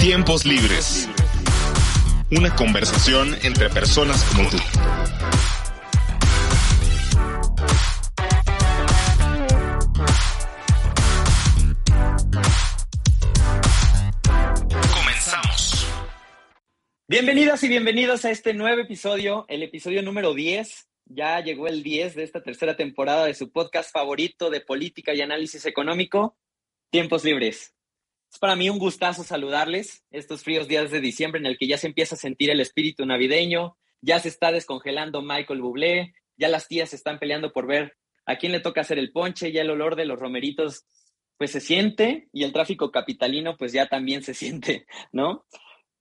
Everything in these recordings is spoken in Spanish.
Tiempos libres. Una conversación entre personas como tú. Comenzamos. Bienvenidas y bienvenidos a este nuevo episodio, el episodio número 10. Ya llegó el 10 de esta tercera temporada de su podcast favorito de política y análisis económico, Tiempos Libres. Es para mí un gustazo saludarles estos fríos días de diciembre en el que ya se empieza a sentir el espíritu navideño, ya se está descongelando Michael Bublé, ya las tías se están peleando por ver a quién le toca hacer el ponche, ya el olor de los romeritos pues se siente y el tráfico capitalino pues ya también se siente, ¿no?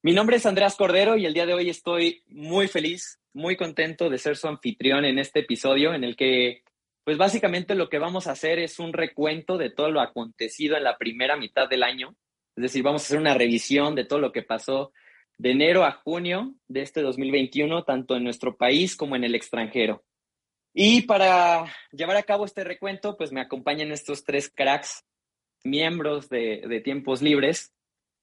Mi nombre es Andreas Cordero y el día de hoy estoy muy feliz, muy contento de ser su anfitrión en este episodio en el que pues básicamente lo que vamos a hacer es un recuento de todo lo acontecido en la primera mitad del año. Es decir, vamos a hacer una revisión de todo lo que pasó de enero a junio de este 2021, tanto en nuestro país como en el extranjero. Y para llevar a cabo este recuento, pues me acompañan estos tres cracks, miembros de, de Tiempos Libres,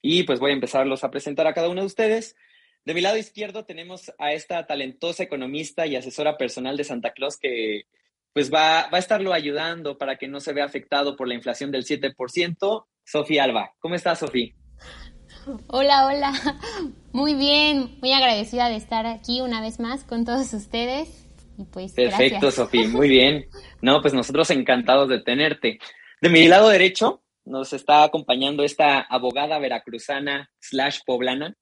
y pues voy a empezarlos a presentar a cada uno de ustedes. De mi lado izquierdo tenemos a esta talentosa economista y asesora personal de Santa Claus que pues va, va a estarlo ayudando para que no se vea afectado por la inflación del 7%. Sofía Alba, ¿cómo estás, Sofía? Hola, hola. Muy bien, muy agradecida de estar aquí una vez más con todos ustedes. Y pues, Perfecto, Sofía, muy bien. No, pues nosotros encantados de tenerte. De mi lado derecho nos está acompañando esta abogada veracruzana slash poblana,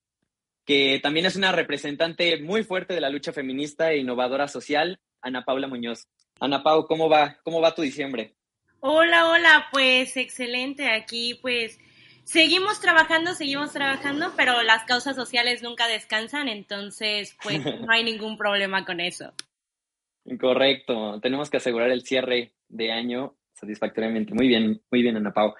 que también es una representante muy fuerte de la lucha feminista e innovadora social, Ana Paula Muñoz. Ana Pau, ¿cómo va? ¿Cómo va tu diciembre? Hola, hola, pues excelente. Aquí pues seguimos trabajando, seguimos trabajando, pero las causas sociales nunca descansan, entonces pues no hay ningún problema con eso. Correcto, tenemos que asegurar el cierre de año satisfactoriamente. Muy bien, muy bien, Ana Pau.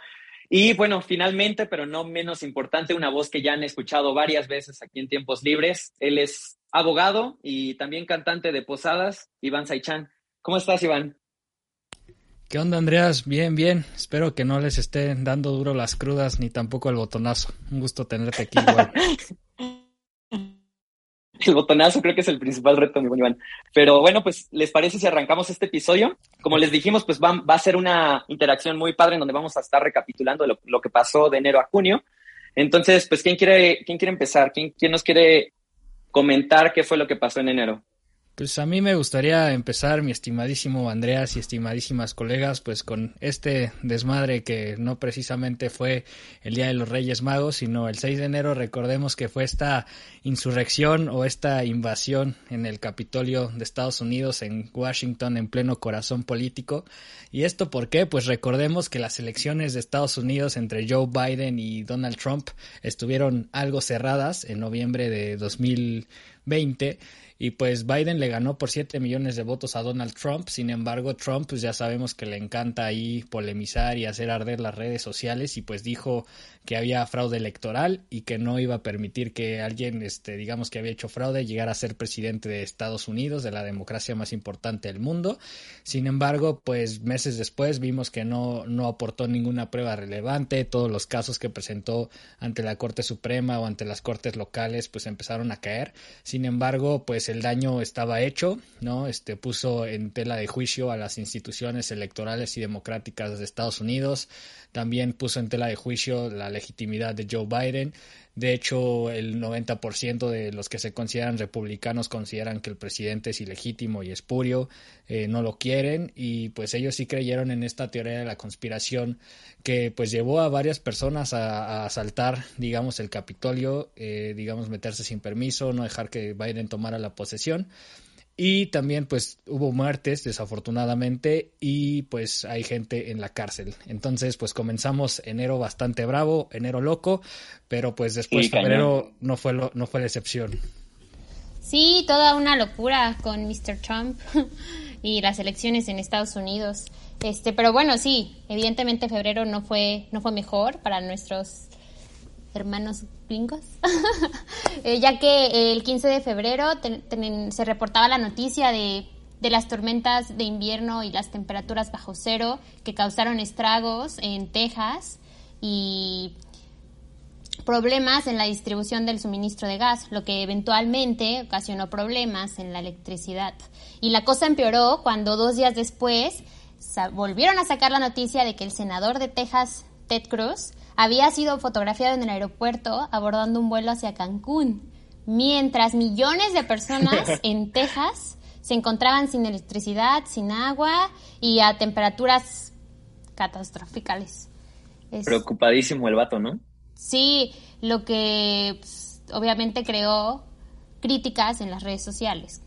Y bueno, finalmente, pero no menos importante, una voz que ya han escuchado varias veces aquí en Tiempos Libres. Él es abogado y también cantante de Posadas, Iván Saichan. ¿Cómo estás, Iván? ¿Qué onda, Andreas? Bien, bien. Espero que no les estén dando duro las crudas ni tampoco el botonazo. Un gusto tenerte aquí igual. el botonazo creo que es el principal reto, mi buen Iván. Pero bueno, pues, ¿les parece si arrancamos este episodio? Como les dijimos, pues va, va a ser una interacción muy padre en donde vamos a estar recapitulando lo, lo, que pasó de enero a junio. Entonces, pues, ¿quién quiere, quién quiere empezar? ¿Quién, ¿Quién nos quiere comentar qué fue lo que pasó en enero? Pues a mí me gustaría empezar, mi estimadísimo Andreas y estimadísimas colegas, pues con este desmadre que no precisamente fue el Día de los Reyes Magos, sino el 6 de enero, recordemos que fue esta insurrección o esta invasión en el Capitolio de Estados Unidos en Washington en pleno corazón político. ¿Y esto por qué? Pues recordemos que las elecciones de Estados Unidos entre Joe Biden y Donald Trump estuvieron algo cerradas en noviembre de 2020 y pues Biden le ganó por 7 millones de votos a Donald Trump, sin embargo Trump pues ya sabemos que le encanta ahí polemizar y hacer arder las redes sociales y pues dijo que había fraude electoral y que no iba a permitir que alguien, este, digamos que había hecho fraude, llegara a ser presidente de Estados Unidos, de la democracia más importante del mundo. Sin embargo, pues meses después vimos que no, no aportó ninguna prueba relevante, todos los casos que presentó ante la Corte Suprema o ante las Cortes locales pues empezaron a caer. Sin embargo, pues el daño estaba hecho, ¿no? Este puso en tela de juicio a las instituciones electorales y democráticas de Estados Unidos, también puso en tela de juicio la legitimidad de Joe Biden. De hecho, el 90% de los que se consideran republicanos consideran que el presidente es ilegítimo y espurio, eh, no lo quieren y pues ellos sí creyeron en esta teoría de la conspiración que pues llevó a varias personas a, a asaltar, digamos, el Capitolio, eh, digamos, meterse sin permiso, no dejar que Biden tomara la posesión. Y también pues hubo muertes desafortunadamente y pues hay gente en la cárcel. Entonces pues comenzamos enero bastante bravo, enero loco, pero pues después sí, febrero no fue, lo, no fue la excepción. Sí, toda una locura con Mr. Trump y las elecciones en Estados Unidos. Este, pero bueno, sí, evidentemente febrero no fue, no fue mejor para nuestros hermanos gringos, eh, ya que el 15 de febrero se reportaba la noticia de, de, las tormentas de invierno y las temperaturas bajo cero que causaron estragos en Texas y problemas en la distribución del suministro de gas, lo que eventualmente ocasionó problemas en la electricidad. Y la cosa empeoró cuando dos días después volvieron a sacar la noticia de que el senador de Texas, Ted Cruz, había sido fotografiado en el aeropuerto abordando un vuelo hacia Cancún, mientras millones de personas en Texas se encontraban sin electricidad, sin agua y a temperaturas catastróficas. Preocupadísimo el vato, ¿no? Sí, lo que pues, obviamente creó críticas en las redes sociales.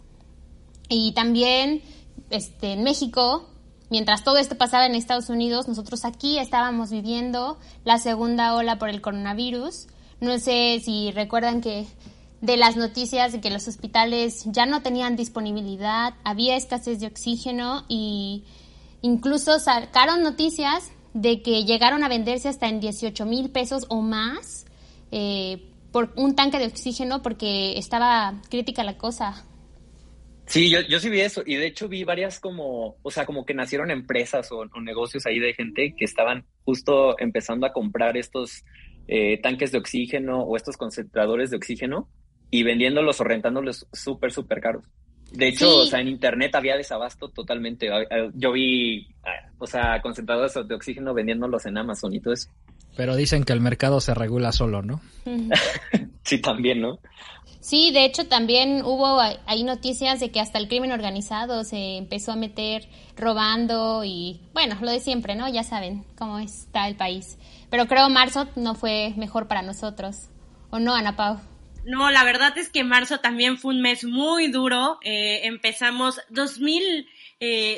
Y también este, en México, mientras todo esto pasaba en Estados Unidos, nosotros aquí estábamos viviendo la segunda ola por el coronavirus. No sé si recuerdan que de las noticias de que los hospitales ya no tenían disponibilidad, había escasez de oxígeno y incluso sacaron noticias de que llegaron a venderse hasta en 18 mil pesos o más eh, por un tanque de oxígeno porque estaba crítica la cosa. Sí, yo, yo sí vi eso y de hecho vi varias como, o sea, como que nacieron empresas o, negocios ahí de gente que estaban justo empezando a comprar estos eh, tanques de oxígeno o estos concentradores de oxígeno y vendiéndolos o rentándolos súper, súper caros. De hecho, o sea, en internet había desabasto totalmente. Yo vi, o sea, concentradores de oxígeno vendiéndolos en Amazon y todo eso. Pero dicen que el mercado se regula solo, ¿no? sí, también, ¿no? Sí, de hecho también hubo hay noticias de que hasta el crimen organizado se empezó a meter robando y bueno, lo de siempre, ¿no? Ya saben cómo está el país. Pero creo marzo no fue mejor para nosotros. ¿O no, Ana Pau? No, la verdad es que marzo también fue un mes muy duro. Eh, empezamos 2000,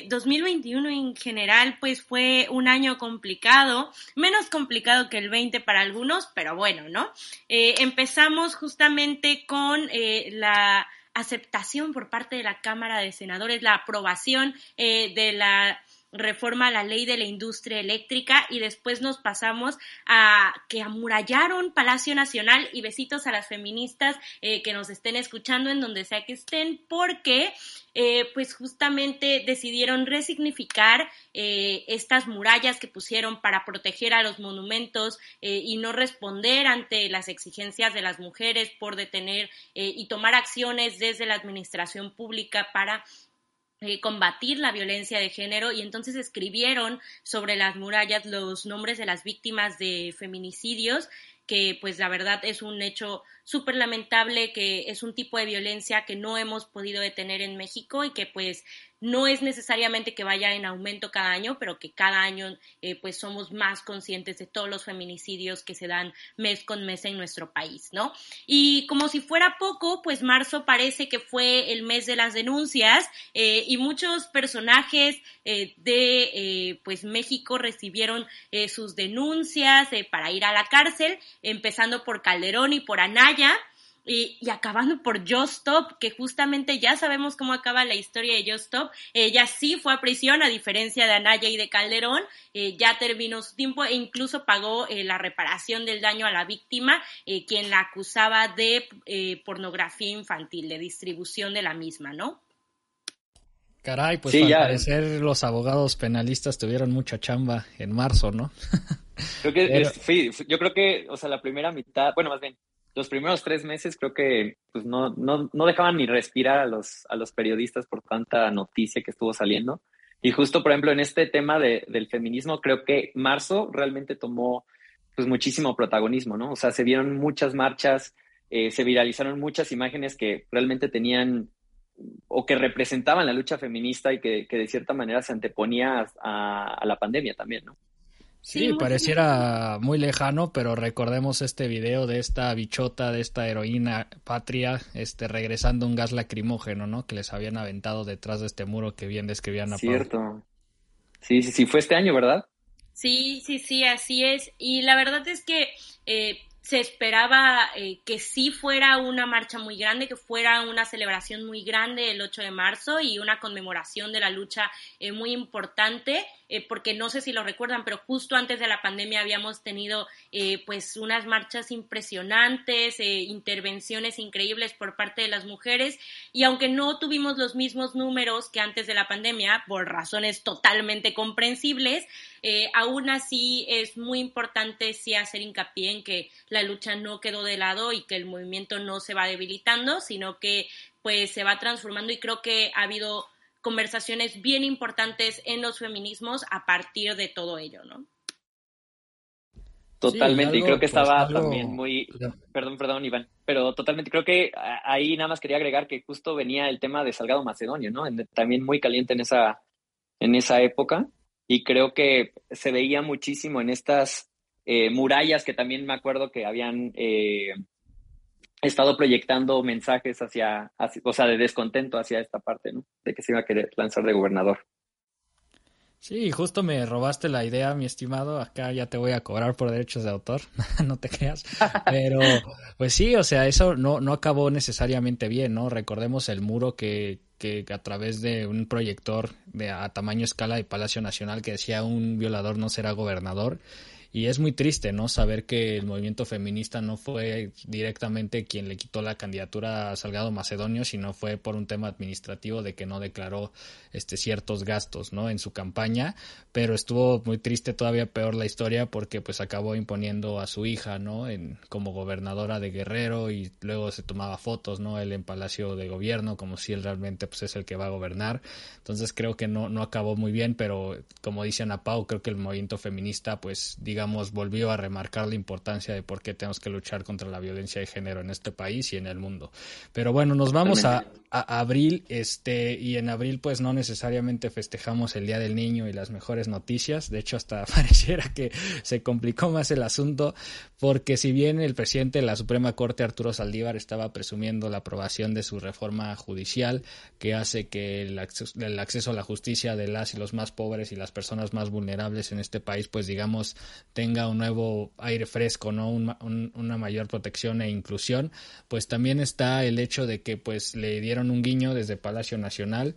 2021 eh, en general, pues fue un año complicado, menos complicado que el 20 para algunos, pero bueno, ¿no? Eh, empezamos justamente con la aceptación por parte de la Cámara de Senadores, la aprobación de la reforma la ley de la industria eléctrica y después nos pasamos a que amurallaron Palacio Nacional y besitos a las feministas eh, que nos estén escuchando en donde sea que estén porque eh, pues justamente decidieron resignificar eh, estas murallas que pusieron para proteger a los monumentos y no responder ante las exigencias de las mujeres por detener y tomar acciones desde la administración pública para eh, combatir la violencia de género y entonces escribieron sobre las murallas los nombres de las víctimas de feminicidios que pues la verdad es un hecho súper lamentable, que es un tipo de violencia que no hemos podido detener en México y que pues no es necesariamente que vaya en aumento cada año, pero que cada año eh, pues somos más conscientes de todos los feminicidios que se dan mes con mes en nuestro país, ¿no? Y como si fuera poco, pues marzo parece que fue el mes de las denuncias eh, y muchos personajes eh, de pues México recibieron sus denuncias para ir a la cárcel, empezando por Calderón y por Anaya, y, acabando por Just Stop, que justamente ya sabemos cómo acaba la historia de Just Stop. Ella sí fue a prisión, a diferencia de Anaya y de Calderón. Eh, ya terminó su tiempo e incluso pagó eh, la reparación del daño a la víctima, eh, quien la acusaba de pornografía infantil, de distribución de la misma, ¿no? Caray, pues al parecer los abogados penalistas tuvieron mucha chamba en marzo, ¿no? Creo que yo creo que, o sea, la primera mitad, bueno, más bien, los primeros tres meses creo que pues, no, no, no dejaban ni respirar a los, a los periodistas por tanta noticia que estuvo saliendo. Y justo, por ejemplo, en este tema de, del feminismo, creo que marzo realmente tomó pues muchísimo protagonismo, ¿no? O sea, se vieron muchas marchas, eh, se viralizaron muchas imágenes que realmente tenían o que representaban la lucha feminista y que, que de cierta manera se anteponía a, a la pandemia también, ¿no? Sí, pareciera muy lejano, pero recordemos este video de esta bichota, de esta heroína patria, este regresando un gas lacrimógeno, ¿no? Que les habían aventado detrás de este muro que bien describían a Cierto. Sí, sí, sí, fue este año, ¿verdad? Sí, sí, sí, así es. Y la verdad es que eh, se esperaba eh, que sí fuera una marcha muy grande, que fuera una celebración muy grande el 8 de marzo y una conmemoración de la lucha eh, muy importante. Eh, porque no sé si lo recuerdan, pero justo antes de la pandemia habíamos tenido eh, pues unas marchas impresionantes, eh, intervenciones increíbles por parte de las mujeres. Y aunque no tuvimos los mismos números que antes de la pandemia, por razones totalmente comprensibles, aún así es muy importante sí hacer hincapié en que la lucha no quedó de lado y que el movimiento no se va debilitando, sino que pues se va transformando. Y creo que ha habido conversaciones bien importantes en los feminismos a partir de todo ello, ¿no? Totalmente, y creo que pues, estaba también muy, perdón, perdón, Iván, pero totalmente creo que ahí nada más quería agregar que justo venía el tema de Salgado Macedonio, ¿no? También muy caliente en esa, en esa época, y creo que se veía muchísimo en estas eh, murallas que también me acuerdo que habían eh, estado proyectando mensajes hacia, o sea, de descontento hacia esta parte, ¿no? De que se iba a querer lanzar de gobernador. Sí, justo me robaste la idea, mi estimado. Acá ya te voy a cobrar por derechos de autor, no te creas. Pero, pues sí, o sea, eso no, no acabó necesariamente bien, ¿no? Recordemos el muro que, que a través de un proyector de, a tamaño escala de Palacio Nacional que decía un violador no será gobernador y es muy triste, ¿no? Saber que el movimiento feminista no fue directamente quien le quitó la candidatura a Salgado Macedonio, sino fue por un tema administrativo de que no declaró este ciertos gastos, ¿no? En su campaña, pero estuvo muy triste, todavía peor la historia porque pues acabó imponiendo a su hija, ¿no? En, como gobernadora de Guerrero y luego se tomaba fotos, ¿no? Él en Palacio de Gobierno como si él realmente pues es el que va a gobernar. Entonces creo que no no acabó muy bien, pero como dice Ana Pau, creo que el movimiento feminista pues diga digamos, volvió a remarcar la importancia de por qué tenemos que luchar contra la violencia de género en este país y en el mundo. Pero bueno, nos vamos a, abril, este, y en abril pues no necesariamente festejamos el Día del Niño y las mejores noticias. De hecho, hasta pareciera que se complicó más el asunto, porque si bien el presidente de la Suprema Corte, Arturo Saldívar, estaba presumiendo la aprobación de su reforma judicial que hace que el acceso, el acceso a la justicia de las y los más pobres y las personas más vulnerables en este país, pues digamos, tenga un nuevo aire fresco, ¿no? una mayor protección e inclusión, pues también está el hecho de que pues le dieron un guiño desde Palacio Nacional,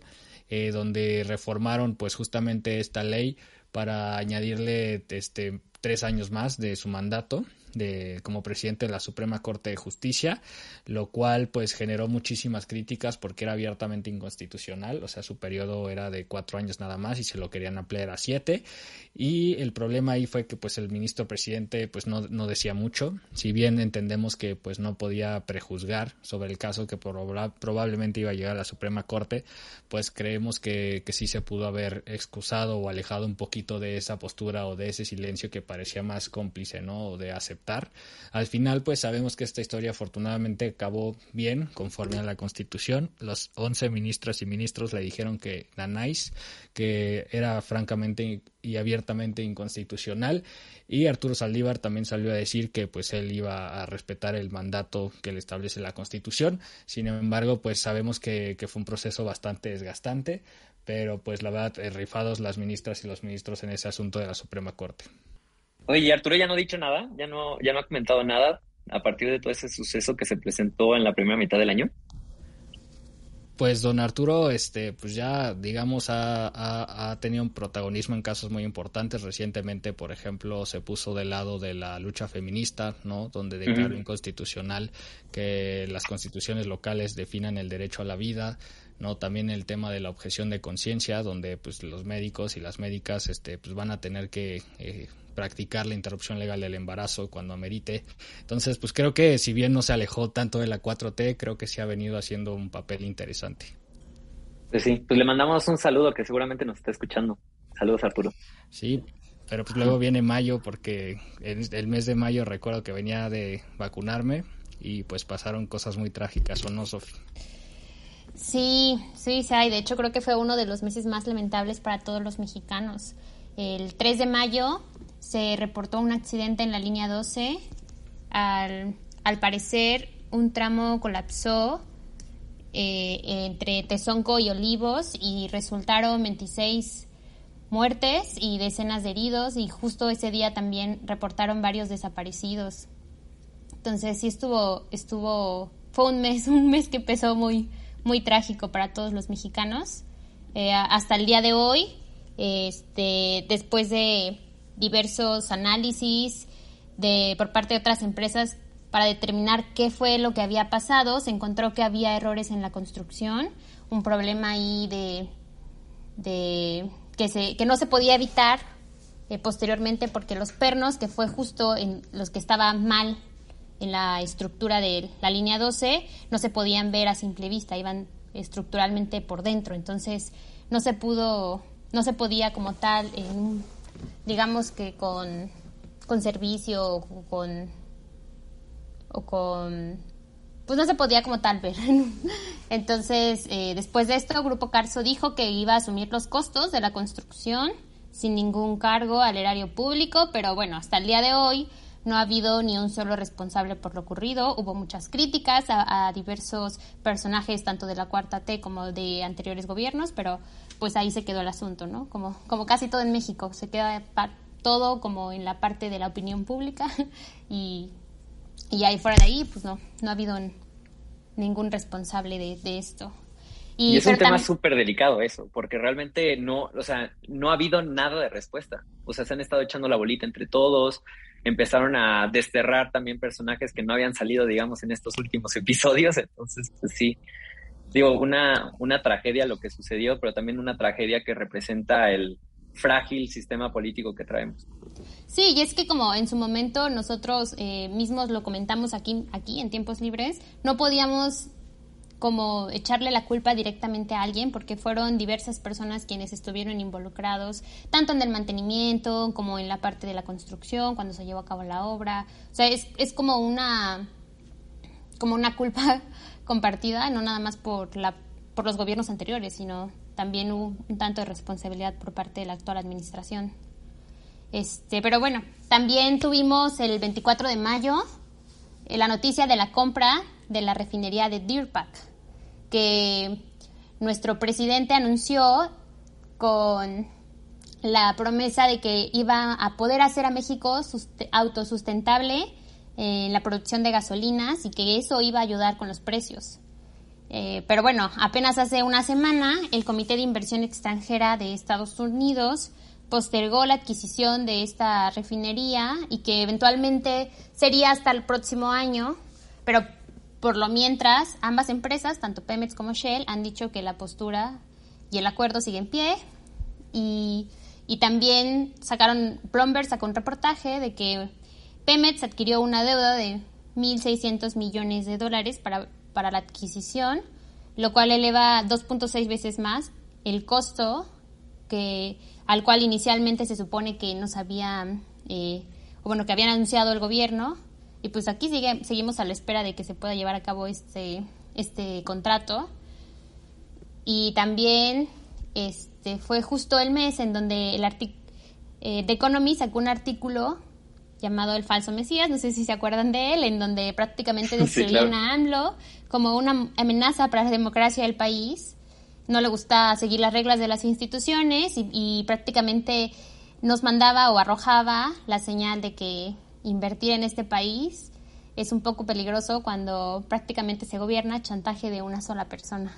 eh, donde reformaron pues justamente esta ley para añadirle este tres años más de su mandato de como presidente de la Suprema Corte de Justicia, lo cual pues generó muchísimas críticas porque era abiertamente inconstitucional, o sea, su periodo era de cuatro años nada más y se lo querían ampliar a siete. Y el problema ahí fue que pues el ministro presidente pues no, no decía mucho, si bien entendemos que pues no podía prejuzgar sobre el caso que probablemente iba a llegar a la Suprema Corte, pues creemos que, que sí se pudo haber excusado o alejado un poquito de esa postura o de ese silencio que parecía más cómplice, ¿no? O de aceptar al final, pues sabemos que esta historia afortunadamente acabó bien, conforme a la Constitución. Los 11 ministros y ministros le dijeron que Danais, que era francamente y abiertamente inconstitucional, y Arturo Saldívar también salió a decir que pues él iba a respetar el mandato que le establece la Constitución. Sin embargo, pues sabemos que, que fue un proceso bastante desgastante, pero pues la verdad, eh, rifados las ministras y los ministros en ese asunto de la Suprema Corte. Oye, Arturo ya no ha dicho nada, ya no, ya no ha comentado nada a partir de todo ese suceso que se presentó en la primera mitad del año. Pues don Arturo, este, pues ya digamos ha, ha, tenido un protagonismo en casos muy importantes. Recientemente, por ejemplo, se puso del lado de la lucha feminista, ¿no? Donde declaró inconstitucional que las constituciones locales definan el derecho a la vida. ¿no? También el tema de la objeción de conciencia, donde pues los médicos y las médicas este, pues van a tener que eh, practicar la interrupción legal del embarazo cuando amerite. Entonces, pues creo que si bien no se alejó tanto de la 4T, creo que sí ha venido haciendo un papel interesante. Pues sí, pues le mandamos un saludo que seguramente nos está escuchando. Saludos, Arturo. Sí, pero pues luego viene mayo porque el, mes de mayo recuerdo que venía de vacunarme y pues pasaron cosas muy trágicas, ¿o no, Sofi? Sí, sí, sí, de hecho creo que fue uno de los meses más lamentables para todos los mexicanos. El 3 de mayo se reportó un accidente en la línea 12. Al, parecer, un tramo colapsó eh, entre Tezonco y Olivos y resultaron 26 muertes y decenas de heridos y justo ese día también reportaron varios desaparecidos. Entonces sí estuvo, estuvo, fue un mes, un mes que empezó muy, muy trágico para todos los mexicanos. Eh, hasta el día de hoy Este, después de diversos análisis de, por parte de otras empresas para determinar qué fue lo que había pasado, se encontró que había errores en la construcción, un problema ahí de, de que, se, que no se podía evitar eh, posteriormente porque los pernos, que fue justo en los que estaban mal en la estructura de la línea 12, no se podían ver a simple vista, iban estructuralmente por dentro, entonces no se pudo, no se podía como tal, digamos que con, con servicio o con, o con pues no se podía como tal ver. Entonces, eh, después de esto, Grupo Carso dijo que iba a asumir los costos de la construcción sin ningún cargo al erario público, pero bueno, hasta el día de hoy no ha habido ni un solo responsable por lo ocurrido. Hubo muchas críticas a, diversos personajes, tanto de la Cuarta T como de anteriores gobiernos, pero pues ahí se quedó el asunto, ¿no? Como, como casi todo en México, se queda todo como en la parte de la opinión pública y, y ahí fuera de ahí, pues no, no ha habido ningún responsable de esto. Y, es un tema súper delicado eso, porque realmente no, o sea, no ha habido nada de respuesta. O sea, se han estado echando la bolita entre todos, empezaron a desterrar también personajes que no habían salido, digamos, en estos últimos episodios. Entonces, pues sí, digo, una, una tragedia lo que sucedió, pero también una tragedia que representa el frágil sistema político que traemos. Sí, y es que como en su momento nosotros eh, mismos lo comentamos aquí, aquí en tiempos libres, no podíamos como echarle la culpa directamente a alguien, porque fueron diversas personas quienes estuvieron involucrados, tanto en el mantenimiento como en la parte de la construcción, cuando se llevó a cabo la obra. O sea, es, es como una como una culpa compartida, no nada más por la por los gobiernos anteriores, sino también hubo un tanto de responsabilidad por parte de la actual administración. Este, pero bueno, también tuvimos el 24 de mayo eh, la noticia de la compra de la refinería de Deer Park que nuestro presidente anunció con la promesa de que iba a poder hacer a México autosustentable en la producción de gasolinas y que eso iba a ayudar con los precios. Eh, pero bueno, apenas hace una semana el Comité de Inversión Extranjera de Estados Unidos postergó la adquisición de esta refinería y que eventualmente sería hasta el próximo año, pero por lo mientras, ambas empresas, tanto Pemex como Shell, han dicho que la postura y el acuerdo siguen en pie. Y, también sacaron, Bloomberg sacó un reportaje de que Pemex adquirió una deuda de 1.600 millones de dólares para, para la adquisición, lo cual eleva 2.6 veces más el costo que, al cual inicialmente se supone que nos había, eh, bueno, que habían anunciado el gobierno y pues aquí seguimos a la espera de que se pueda llevar a cabo este, este contrato. Y también este, fue justo el mes en donde el eh, The Economy sacó un artículo llamado El falso Mesías, no sé si se acuerdan de él, en donde prácticamente describían a AMLO como una amenaza para la democracia del país. No le gusta seguir las reglas de las instituciones y, y prácticamente nos mandaba o arrojaba la señal de que invertir en este país es un poco peligroso cuando prácticamente se gobierna chantaje de una sola persona.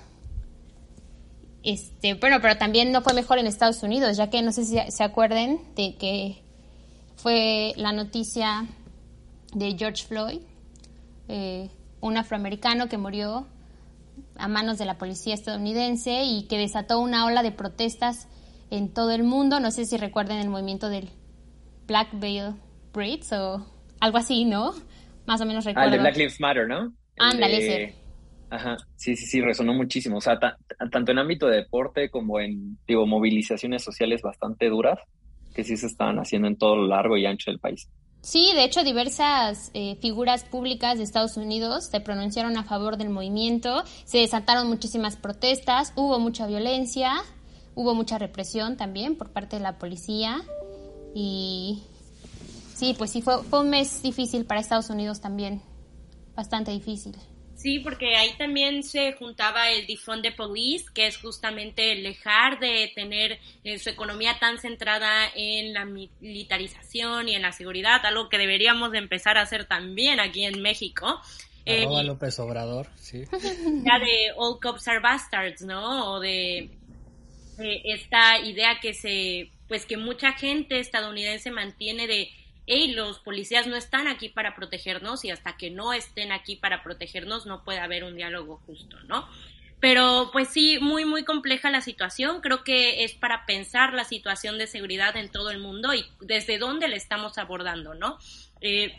Este, bueno, pero también no fue mejor en Estados Unidos, ya que no sé si se acuerden de que fue la noticia de George Floyd, eh, un afroamericano que murió a manos de la policía estadounidense y que desató una ola de protestas en todo el mundo. No sé si recuerden el movimiento del Black Veil o algo así, ¿no? Más o menos recuerdo. Ah, el de Black Lives Matter, ¿no? Ándale, ese. Ajá, sí, sí, sí, resonó muchísimo. O sea, tanto en ámbito de deporte como en, digo, movilizaciones sociales bastante duras, que sí se estaban haciendo en todo lo largo y ancho del país. Sí, de hecho, diversas eh, figuras públicas de Estados Unidos se pronunciaron a favor del movimiento, se desataron muchísimas protestas, hubo mucha violencia, hubo mucha represión también por parte de la policía y Sí, pues sí, fue, fue un mes difícil para Estados Unidos también, bastante difícil. Sí, porque ahí también se juntaba el Defund de Police, que es justamente el dejar de tener eh, su economía tan centrada en la militarización y en la seguridad, algo que deberíamos de empezar a hacer también aquí en México. Eh, López Obrador, sí. Ya de All Cops Are Bastards, ¿no? O de eh, esta idea que se, pues que mucha gente estadounidense mantiene de hey, los policías no están aquí para protegernos y hasta que no estén aquí para protegernos no puede haber un diálogo justo, ¿no? Pero pues sí, muy, muy compleja la situación. Creo que es para pensar la situación de seguridad en todo el mundo y desde dónde le estamos abordando, ¿no? Eh,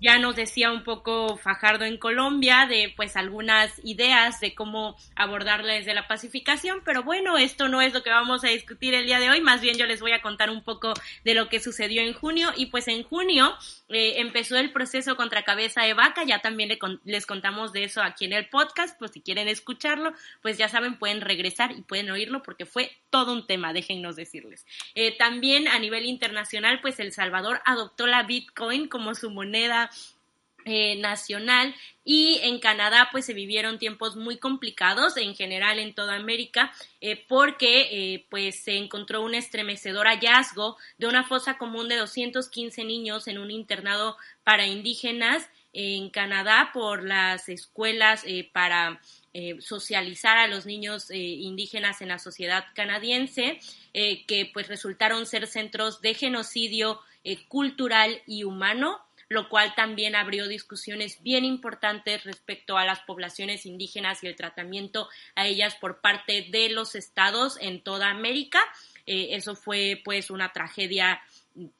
ya nos decía un poco Fajardo en Colombia de pues algunas ideas de cómo abordarla desde la pacificación, pero bueno, esto no es lo que vamos a discutir el día de hoy, más bien yo les voy a contar un poco de lo que sucedió en junio y pues en junio eh, empezó el proceso contra cabeza de vaca, ya también les contamos de eso aquí en el podcast, pues si quieren escucharlo, pues ya saben, pueden regresar y pueden oírlo porque fue todo un tema, déjennos decirles. Eh, también a nivel internacional, pues El Salvador adoptó la Bitcoin como su moneda eh, nacional. Y en Canadá pues se vivieron tiempos muy complicados en general en toda América eh, porque eh, pues se encontró un estremecedor hallazgo de una fosa común de 215 niños en un internado para indígenas en Canadá por las escuelas para socializar a los niños indígenas en la sociedad canadiense, que pues resultaron ser centros de genocidio cultural y humano lo cual también abrió discusiones bien importantes respecto a las poblaciones indígenas y el tratamiento a ellas por parte de los estados en toda América. Eh, eso fue pues una tragedia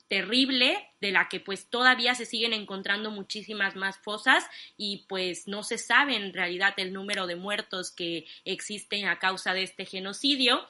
terrible de la que pues todavía se siguen encontrando muchísimas más fosas y pues no se sabe en realidad el número de muertos que existen a causa de este genocidio.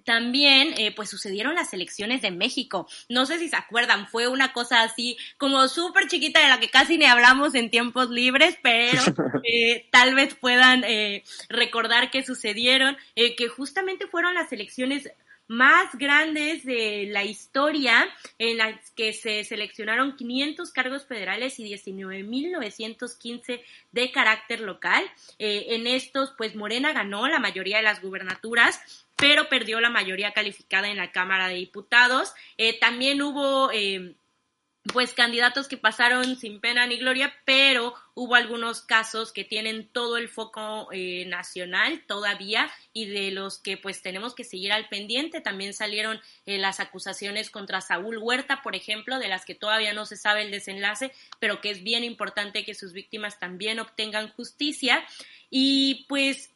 También, eh, pues sucedieron las elecciones de México. No sé si se acuerdan, fue una cosa así como súper chiquita de la que casi ni hablamos en tiempos libres, pero eh, tal vez puedan eh, recordar que sucedieron, que justamente fueron las elecciones más grandes de la historia en las que se seleccionaron 500 cargos federales y 19.915 de carácter local. en estos, pues Morena ganó la mayoría de las gubernaturas pero perdió la mayoría calificada en la Cámara de Diputados. Eh, también hubo eh, pues candidatos que pasaron sin pena ni gloria, pero hubo algunos casos que tienen todo el foco eh, nacional todavía y de los que pues tenemos que seguir al pendiente. También salieron las acusaciones contra Saúl Huerta, por ejemplo, de las que todavía no se sabe el desenlace, pero que es bien importante que sus víctimas también obtengan justicia. Y pues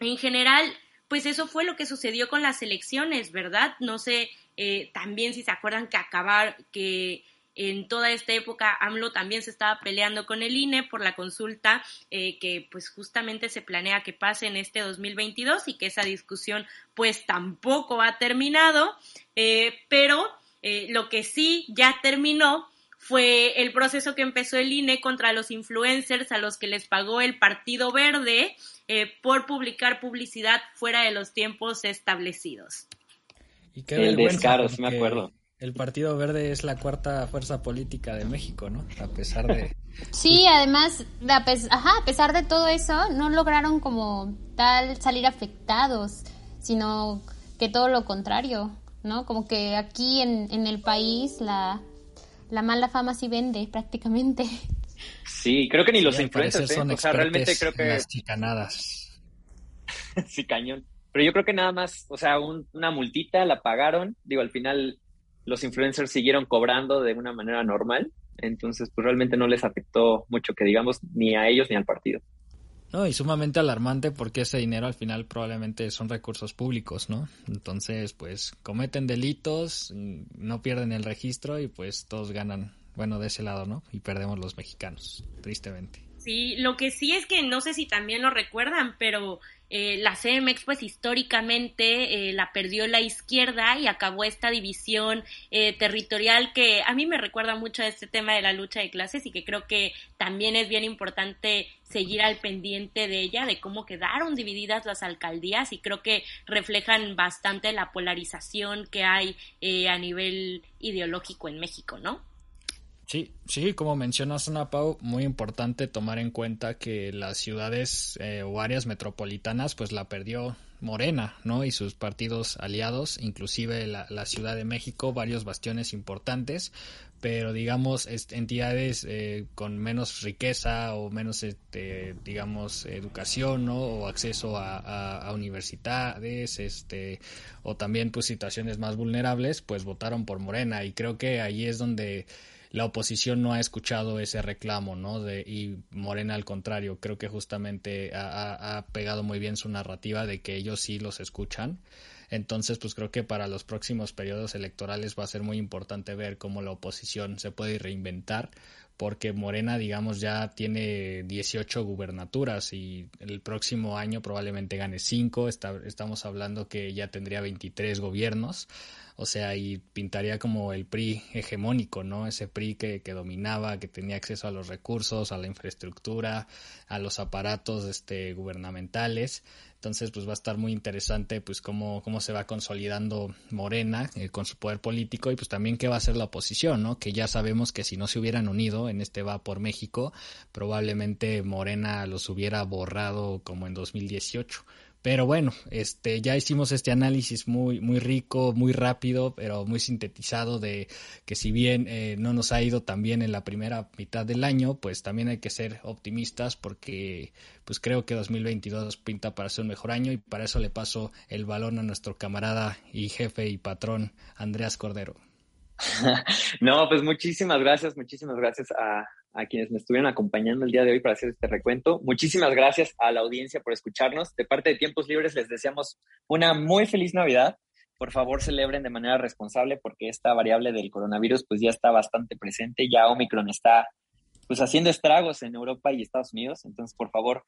en general pues eso fue lo que sucedió con las elecciones, ¿verdad? No sé, eh, también si se acuerdan que acabar, que en toda esta época AMLO también se estaba peleando con el INE por la consulta eh, que pues justamente se planea que pase en este 2022 y que esa discusión pues tampoco ha terminado, eh, pero lo que sí ya terminó fue el proceso que empezó el INE contra los influencers a los que les pagó el Partido Verde eh, por publicar publicidad fuera de los tiempos establecidos. Y qué el descaro, sí me acuerdo. El Partido Verde es la cuarta fuerza política de México, ¿no? A pesar de... Sí, además, a pesar de todo eso, no lograron como tal salir afectados, sino que todo lo contrario, ¿no? Como que aquí en, en el país la, la mala fama sí vende prácticamente. Sí, creo que ni los influencers, ¿eh? o sea, realmente creo que las chicanadas. sí, cañón. Pero yo creo que nada más, o sea, una multita la pagaron, digo, al final los influencers siguieron cobrando de una manera normal, entonces pues realmente no les afectó mucho que digamos ni a ellos ni al partido. No, y sumamente alarmante porque ese dinero al final probablemente son recursos públicos, ¿no? Entonces, pues cometen delitos, no pierden el registro y pues todos ganan, bueno, de ese lado, ¿no? Y perdemos los mexicanos, tristemente. Sí, lo que sí es que no sé si también lo recuerdan, pero eh, la CMX pues históricamente eh, la perdió la izquierda y acabó esta división eh, territorial que a mí me recuerda mucho a este tema de la lucha de clases y que creo que también es bien importante seguir al pendiente de ella, de cómo quedaron divididas las alcaldías y creo que reflejan bastante la polarización que hay a nivel ideológico en México, ¿no? Sí, sí, como mencionas, Ana Pau, muy importante tomar en cuenta que las ciudades eh, o áreas metropolitanas, pues la perdió Morena, ¿no? Y sus partidos aliados, inclusive la, la Ciudad de México, varios bastiones importantes, pero digamos entidades eh, con menos riqueza o menos este, digamos educación ¿no? o acceso a, a, universidades este o también pues situaciones más vulnerables pues votaron por Morena y creo que ahí es donde la oposición no ha escuchado ese reclamo, ¿no? De, y Morena al contrario, creo que justamente ha, pegado muy bien su narrativa de que ellos sí los escuchan entonces, pues creo que para los próximos periodos electorales va a ser muy importante ver cómo la oposición se puede reinventar, porque Morena, digamos, ya tiene 18 gubernaturas y el próximo año probablemente gane 5. estamos hablando que ya tendría 23 gobiernos o sea, y pintaría como el PRI hegemónico, ¿no? Ese PRI que, que dominaba, que tenía acceso a los recursos, a la infraestructura, a los aparatos este, gubernamentales. Entonces, pues va a estar muy interesante, pues cómo, cómo se va consolidando Morena eh, con su poder político y pues también qué va a hacer la oposición, ¿no? Que ya sabemos que si no se hubieran unido en este va por México, probablemente Morena los hubiera borrado como en 2018. Pero bueno, este, ya hicimos este análisis muy, muy rico, muy rápido, pero muy sintetizado de que si bien eh, no nos ha ido tan bien en la primera mitad del año, pues también hay que ser optimistas porque pues creo que 2022 pinta para ser un mejor año y para eso le paso el balón a nuestro camarada y jefe y patrón Andreas Cordero. no, pues muchísimas gracias, muchísimas gracias a, quienes me estuvieron acompañando el día de hoy para hacer este recuento. Muchísimas gracias a la audiencia por escucharnos. De parte de Tiempos Libres les deseamos una muy feliz Navidad. Por favor, celebren de manera responsable porque esta variable del coronavirus pues ya está bastante presente. Ya Omicron está pues haciendo estragos en Europa y Estados Unidos. Entonces, por favor,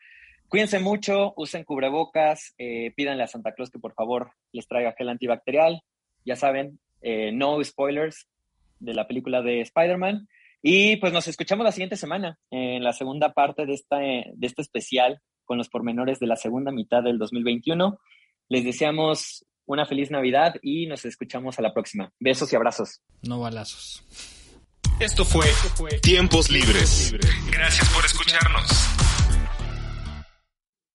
cuídense mucho, usen cubrebocas, eh, pídanle a Santa Claus que por favor les traiga gel antibacterial. Ya saben, eh, no spoilers de la película de Spider-Man. Y pues nos escuchamos la siguiente semana, en la segunda parte de, esta, de este especial con los pormenores de la segunda mitad del 2021. Les deseamos una feliz Navidad y nos escuchamos a la próxima. Besos y abrazos. No balazos. Esto fue, Tiempos Libres. Gracias por escucharnos.